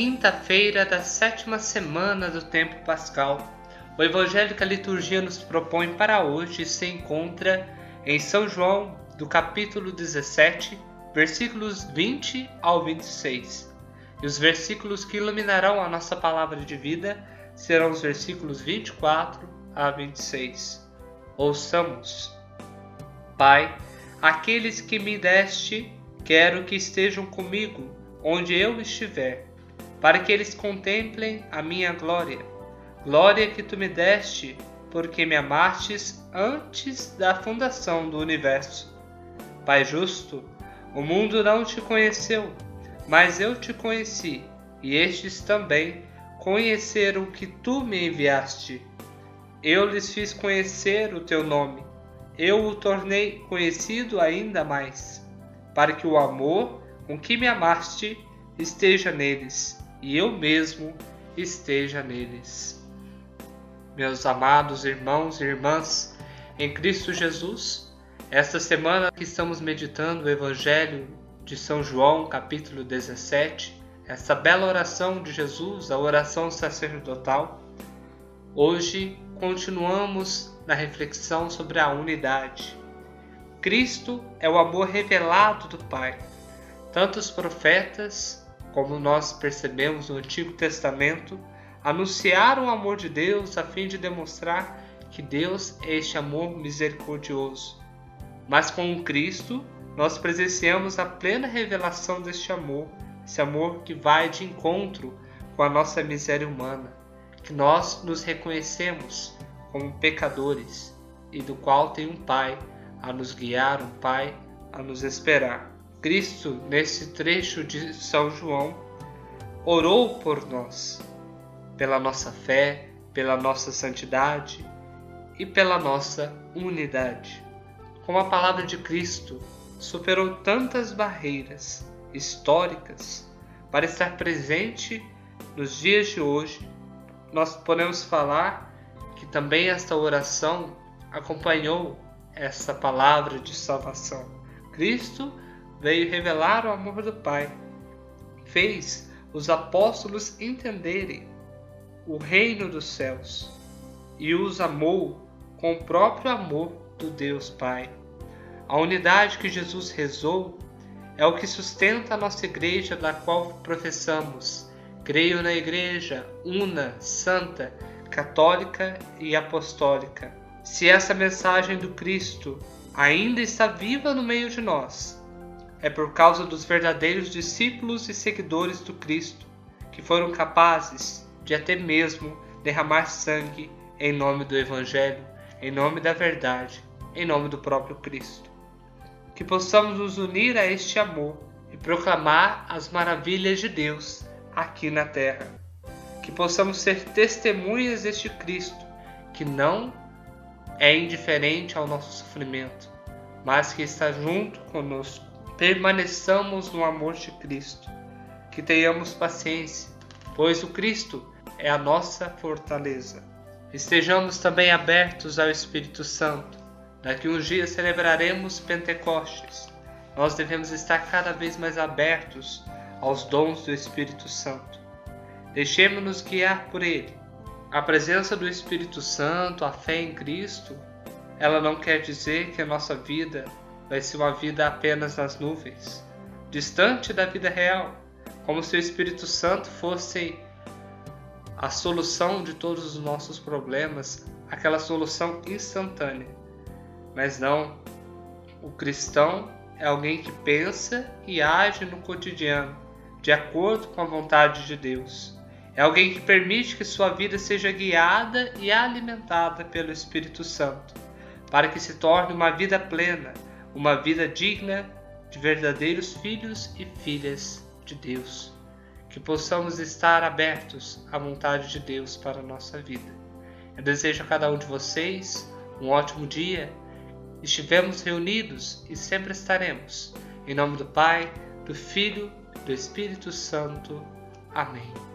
quinta-feira da sétima semana do tempo pascal. O evangelho que a liturgia nos propõe para hoje se encontra em São João, do capítulo 17, versículos 20 ao 26. E os versículos que iluminarão a nossa palavra de vida serão os versículos 24 a 26. Ouçamos. Pai, aqueles que me deste, quero que estejam comigo onde eu estiver, para que eles contemplem a minha glória, glória que tu me deste, porque me amastes antes da fundação do universo. Pai justo, o mundo não te conheceu, mas eu te conheci, e estes também conheceram que tu me enviaste. Eu lhes fiz conhecer o teu nome, eu o tornei conhecido ainda mais, para que o amor com que me amaste esteja neles, e eu mesmo esteja neles. Meus amados irmãos e irmãs, em Cristo Jesus, esta semana que estamos meditando o Evangelho de São João, capítulo 17, essa bela oração de Jesus, a oração sacerdotal, hoje continuamos na reflexão sobre a unidade. Cristo é o amor revelado do Pai tanto os profetas, como nós percebemos no Antigo Testamento, anunciaram o amor de Deus a fim de demonstrar que Deus é este amor misericordioso. Mas com Cristo, nós presenciamos a plena revelação deste amor, esse amor que vai de encontro com a nossa miséria humana, que nós nos reconhecemos como pecadores e do qual tem um Pai a nos guiar, um Pai a nos esperar. Cristo, nesse trecho de São João, orou por nós, pela nossa fé, pela nossa santidade e pela nossa unidade. Como a palavra de Cristo superou tantas barreiras históricas para estar presente nos dias de hoje, nós podemos falar que também esta oração acompanhou essa palavra de salvação. Cristo veio revelar o amor do Pai. Fez os apóstolos entenderem o reino dos céus e os amou com o próprio amor do Deus Pai. A unidade que Jesus rezou é o que sustenta a nossa igreja, da qual professamos. Creio na igreja una, santa, católica e apostólica. Se essa mensagem do Cristo ainda está viva no meio de nós, é por causa dos verdadeiros discípulos e seguidores do Cristo que foram capazes de até mesmo derramar sangue em nome do Evangelho, em nome da verdade, em nome do próprio Cristo. Que possamos nos unir a este amor e proclamar as maravilhas de Deus aqui na terra. Que possamos ser testemunhas deste Cristo que não é indiferente ao nosso sofrimento, mas que está junto conosco permaneçamos no amor de Cristo, que tenhamos paciência, pois o Cristo é a nossa fortaleza. Estejamos também abertos ao Espírito Santo. Daqui uns dias celebraremos Pentecostes. Nós devemos estar cada vez mais abertos aos dons do Espírito Santo. Deixemos-nos guiar por Ele. A presença do Espírito Santo, a fé em Cristo, ela não quer dizer que a nossa vida vai ser uma vida apenas nas nuvens, distante da vida real, como se o Espírito Santo fosse a solução de todos os nossos problemas, aquela solução instantânea. Mas não, o cristão é alguém que pensa e age no cotidiano, de acordo com a vontade de Deus. É alguém que permite que sua vida seja guiada e alimentada pelo Espírito Santo, para que se torne uma vida plena, uma vida digna de verdadeiros filhos e filhas de Deus. Que possamos estar abertos à vontade de Deus para a nossa vida. Eu desejo a cada um de vocês um ótimo dia. Estivemos reunidos e sempre estaremos. Em nome do Pai, do Filho e do Espírito Santo. Amém.